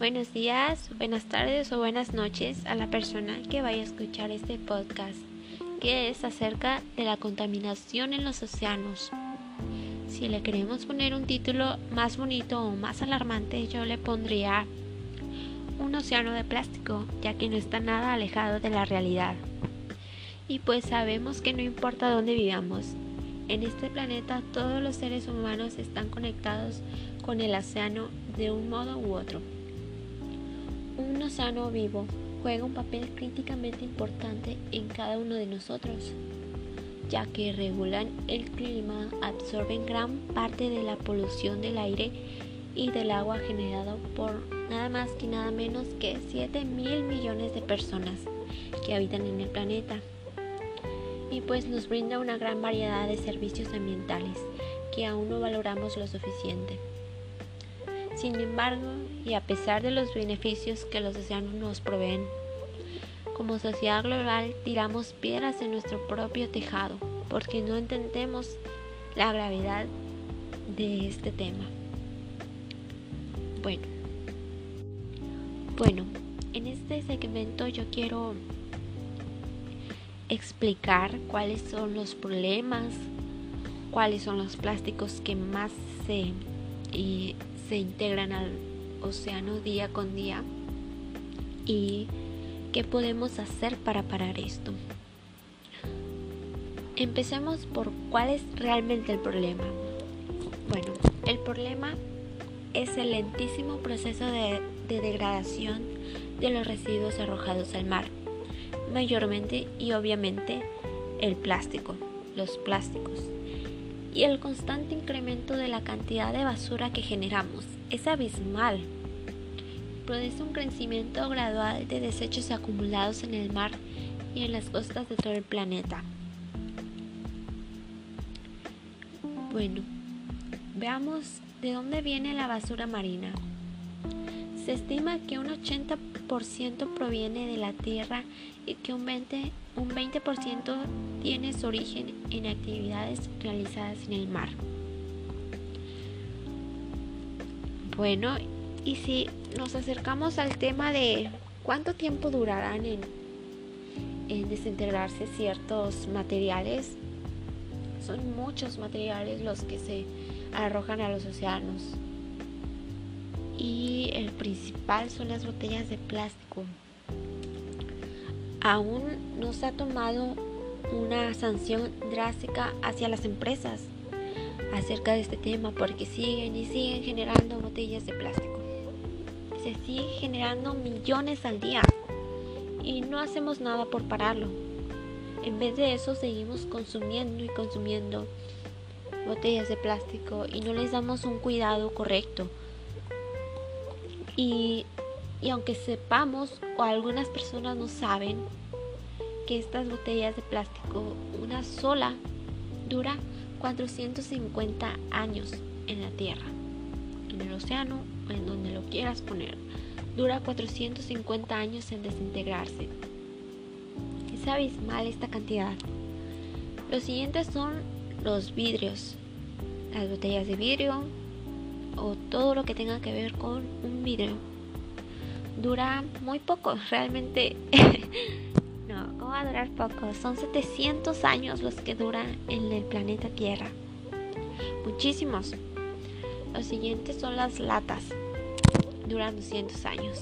Buenos días, buenas tardes o buenas noches a la persona que vaya a escuchar este podcast, que es acerca de la contaminación en los océanos. Si le queremos poner un título más bonito o más alarmante, yo le pondría un océano de plástico, ya que no está nada alejado de la realidad. Y pues sabemos que no importa dónde vivamos, en este planeta todos los seres humanos están conectados con el océano de un modo u otro. Un océano vivo juega un papel críticamente importante en cada uno de nosotros, ya que regulan el clima, absorben gran parte de la polución del aire y del agua generada por nada más que nada menos que 7 mil millones de personas que habitan en el planeta. Y pues nos brinda una gran variedad de servicios ambientales que aún no valoramos lo suficiente. Sin embargo, y a pesar de los beneficios que los océanos nos proveen, como sociedad global tiramos piedras en nuestro propio tejado porque no entendemos la gravedad de este tema. Bueno, bueno, en este segmento yo quiero explicar cuáles son los problemas, cuáles son los plásticos que más se y se integran al océano día con día y qué podemos hacer para parar esto. Empecemos por cuál es realmente el problema. Bueno, el problema es el lentísimo proceso de, de degradación de los residuos arrojados al mar, mayormente y obviamente el plástico, los plásticos y el constante incremento de la cantidad de basura que generamos es abismal. Produce un crecimiento gradual de desechos acumulados en el mar y en las costas de todo el planeta. Bueno, veamos de dónde viene la basura marina. Se estima que un 80% proviene de la tierra y que un 20%, un 20 tiene su origen en actividades realizadas en el mar. Bueno, y si nos acercamos al tema de cuánto tiempo durarán en, desintegrarse ciertos materiales, son muchos materiales los que se arrojan a los océanos y el principal son las botellas de plástico. Aún no se ha tomado una sanción drástica hacia las empresas acerca de este tema porque siguen y siguen generando botellas de plástico. Se siguen generando millones al día y no hacemos nada por pararlo. En vez de eso seguimos consumiendo y consumiendo botellas de plástico y no les damos un cuidado correcto y, aunque sepamos o algunas personas no saben que estas botellas de plástico, una sola, dura 450 años en la Tierra, en el océano o en donde lo quieras poner. Dura 450 años en desintegrarse. Es abismal esta cantidad. Los siguientes son los vidrios, las botellas de vidrio, o todo lo que tenga que ver con un video dura muy poco, realmente no, ¿cómo va a durar poco? Son 700 años los que duran en el planeta Tierra. Muchísimos. Los siguientes son las latas. Duran 200 años.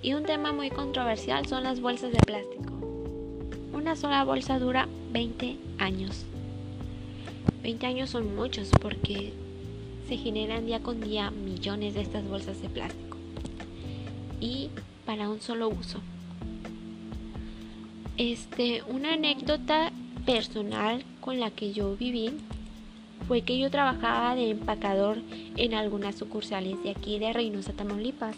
Y un tema muy controversial son las bolsas de plástico. Una sola bolsa dura 20 años. 20 años son muchos porque se generan día con día millones de estas bolsas de plástico y para un solo uso. Este, una anécdota personal con la que yo viví fue que yo trabajaba de empacador en algunas sucursales de aquí de Reynosa, Tamaulipas.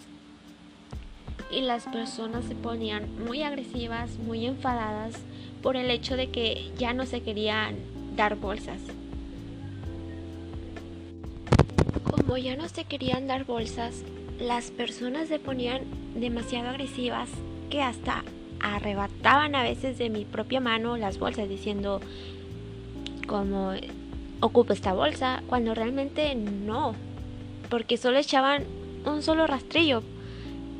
Y las personas se ponían muy agresivas, muy enfadadas por el hecho de que ya no se querían dar bolsas. Como ya no se querían dar bolsas, las personas se ponían demasiado agresivas que hasta arrebataban a veces de mi propia mano las bolsas diciendo como ocupa esta bolsa cuando realmente no porque solo echaban un solo rastrillo.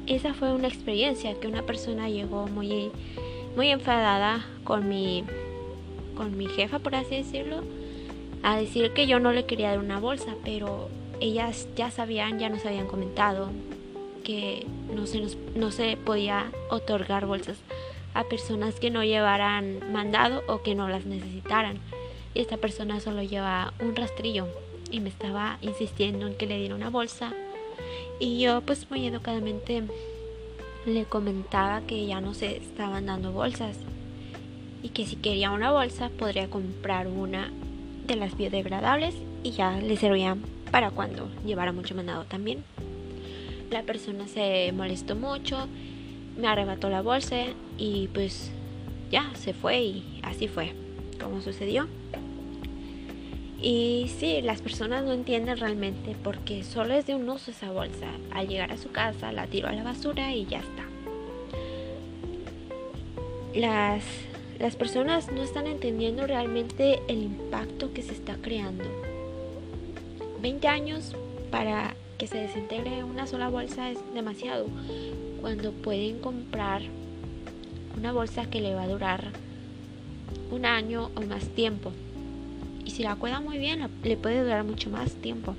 Esa fue una experiencia que una persona llegó muy, muy enfadada con mi, con mi jefa, por así decirlo, a decir que yo no le quería dar una bolsa, pero ellas ya sabían, ya nos habían comentado que no se, nos, no se podía otorgar bolsas a personas que no llevaran mandado o que no las necesitaran. Y esta persona solo lleva un rastrillo y me estaba insistiendo en que le diera una bolsa. Y yo pues muy educadamente le comentaba que ya no se estaban dando bolsas y que si quería una bolsa podría comprar una de las biodegradables y ya le servían para cuando llevara mucho mandado también. La persona se molestó mucho, me arrebató la bolsa y pues ya se fue y así fue como sucedió. Y sí, las personas no entienden realmente porque solo es de un uso esa bolsa. Al llegar a su casa la tiro a la basura y ya está. Las, las personas no están entendiendo realmente el impacto que se está creando. 20 años para que se desintegre una sola bolsa es demasiado. Cuando pueden comprar una bolsa que le va a durar un año o más tiempo y si la cuida muy bien le puede durar mucho más tiempo.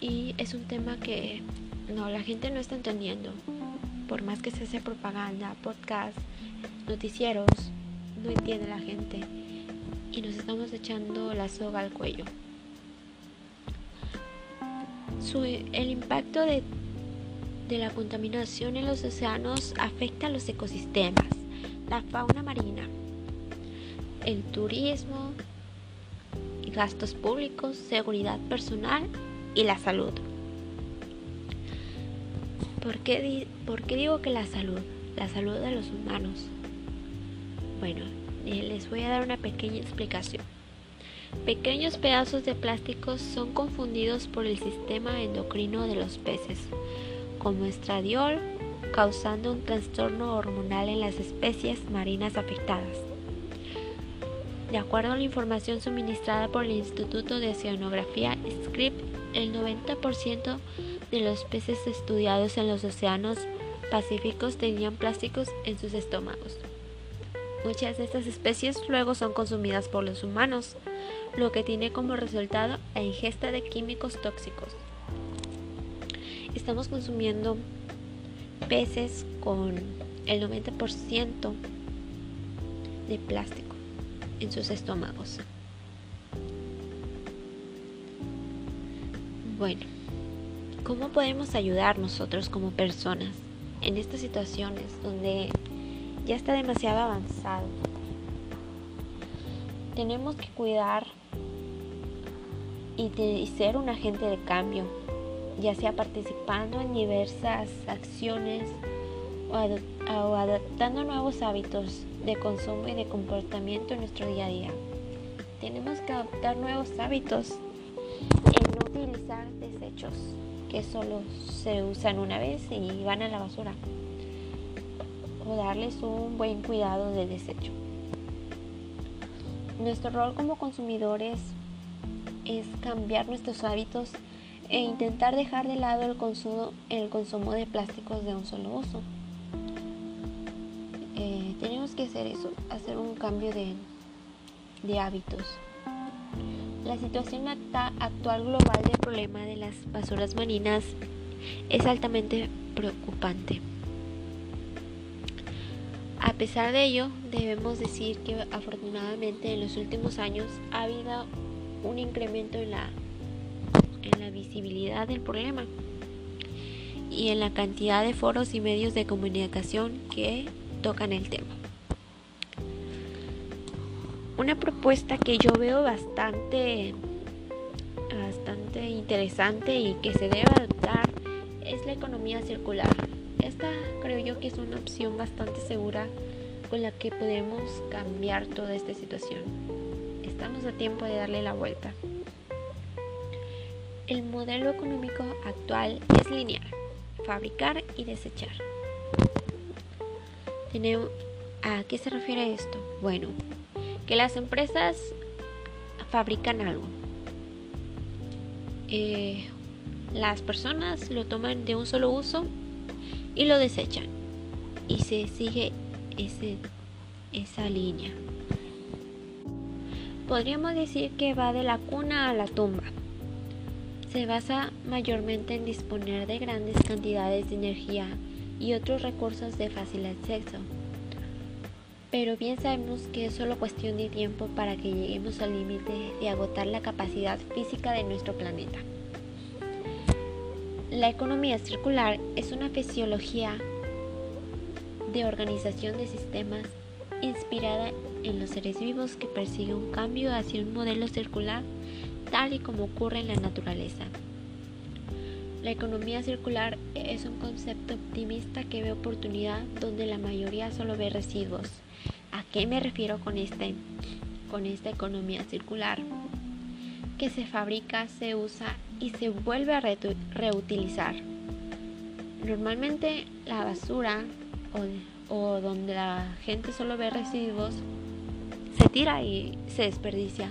Y es un tema que no, la gente no está entendiendo. Por más que se hace propaganda, podcast, noticieros, no entiende la gente. Y nos estamos echando la soga al cuello. El impacto de, la contaminación en los océanos afecta a los ecosistemas, la fauna marina, el turismo, gastos públicos, seguridad personal y la salud. ¿Por qué, digo que la salud? La salud de los humanos. Bueno, eh, les voy a dar una pequeña explicación. Pequeños pedazos de plástico son confundidos por el sistema endocrino de los peces, como estradiol, causando un trastorno hormonal en las especies marinas afectadas. De acuerdo a la información suministrada por el Instituto de Oceanografía SCRIP, el 90% de los peces estudiados en los océanos pacíficos tenían plásticos en sus estómagos. Muchas de estas especies luego son consumidas por los humanos, lo que tiene como resultado la ingesta de químicos tóxicos. Estamos consumiendo peces con el 90% de plástico en sus estómagos. Bueno, ¿cómo podemos ayudar nosotros como personas en estas situaciones donde ya está demasiado avanzado? Tenemos que cuidar y, ser un agente de cambio, ya sea participando en diversas acciones o adaptando nuevos hábitos de consumo y de comportamiento en nuestro día a día. Tenemos que adoptar nuevos hábitos en no utilizar desechos que solo se usan una vez y van a la basura o darles un buen cuidado de desecho. Nuestro rol como consumidores es cambiar nuestros hábitos e intentar dejar de lado el consumo, el consumo de plásticos de un solo uso tenemos que hacer eso, hacer un cambio de, de hábitos. La situación actual global del problema de las basuras marinas es altamente preocupante. A pesar de ello, debemos decir que afortunadamente en los últimos años ha habido un incremento en la, en la visibilidad del problema y en la cantidad de foros y medios de comunicación que tocan el tema. Una propuesta que yo veo bastante, bastante interesante y que se debe adoptar es la economía circular. Esta creo yo que es una opción bastante segura con la que podemos cambiar toda esta situación. Estamos a tiempo de darle la vuelta. El modelo económico actual es lineal, fabricar y desechar. ¿A qué se refiere esto? Bueno, que las empresas fabrican algo. Eh, las personas lo toman de un solo uso y lo desechan. Y se sigue esa línea. Podríamos decir que va de la cuna a la tumba. Se basa mayormente en disponer de grandes cantidades de energía y otros recursos de fácil acceso. Pero bien sabemos que es solo cuestión de tiempo para que lleguemos al límite de agotar la capacidad física de nuestro planeta. La economía circular es una fisiología de organización de sistemas inspirada los seres vivos que persigue un cambio hacia un modelo circular tal y como ocurre en la naturaleza. La economía circular es un concepto optimista que ve oportunidad donde la mayoría solo ve residuos. ¿A qué me refiero con, este, con esta economía circular? Que se fabrica, se usa y se vuelve a reutilizar. Normalmente la basura o, o donde la gente solo ve residuos se tira y se desperdicia.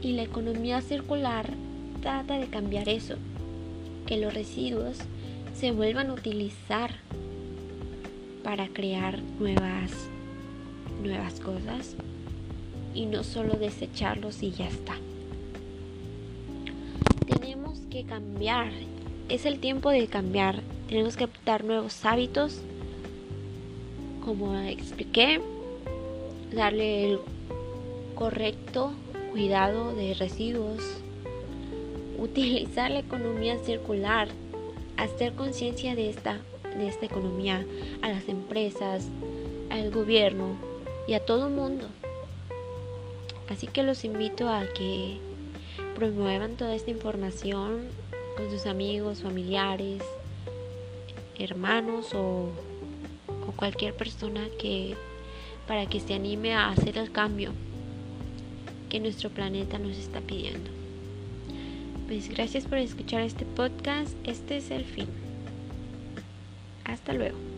Y la economía circular trata de cambiar eso, que los residuos se vuelvan a utilizar para crear nuevas nuevas cosas y no solo desecharlos y ya está que cambiar. Es el tiempo de cambiar. Tenemos que adoptar nuevos hábitos. Como expliqué, darle el correcto cuidado de residuos. Utilizar la economía circular. Hacer conciencia de esta, de esta economía a las empresas, al gobierno y a todo el mundo. Así que los invito a que promuevan toda esta información con sus amigos, familiares, hermanos o, o cualquier persona que para que se anime a hacer el cambio que nuestro planeta nos está pidiendo. Pues gracias por escuchar este podcast. Este es el fin. Hasta luego.